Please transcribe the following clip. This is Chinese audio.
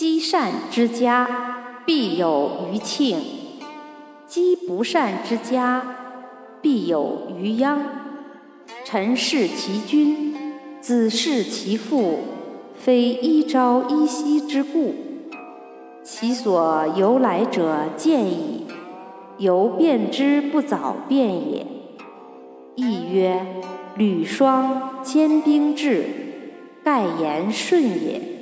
积善之家，必有余庆；积不善之家，必有余殃。臣事其君，子事其父，非一朝一夕之故，其所由来者见矣。由变之不早变也。亦曰：履霜坚冰至，盖言顺也。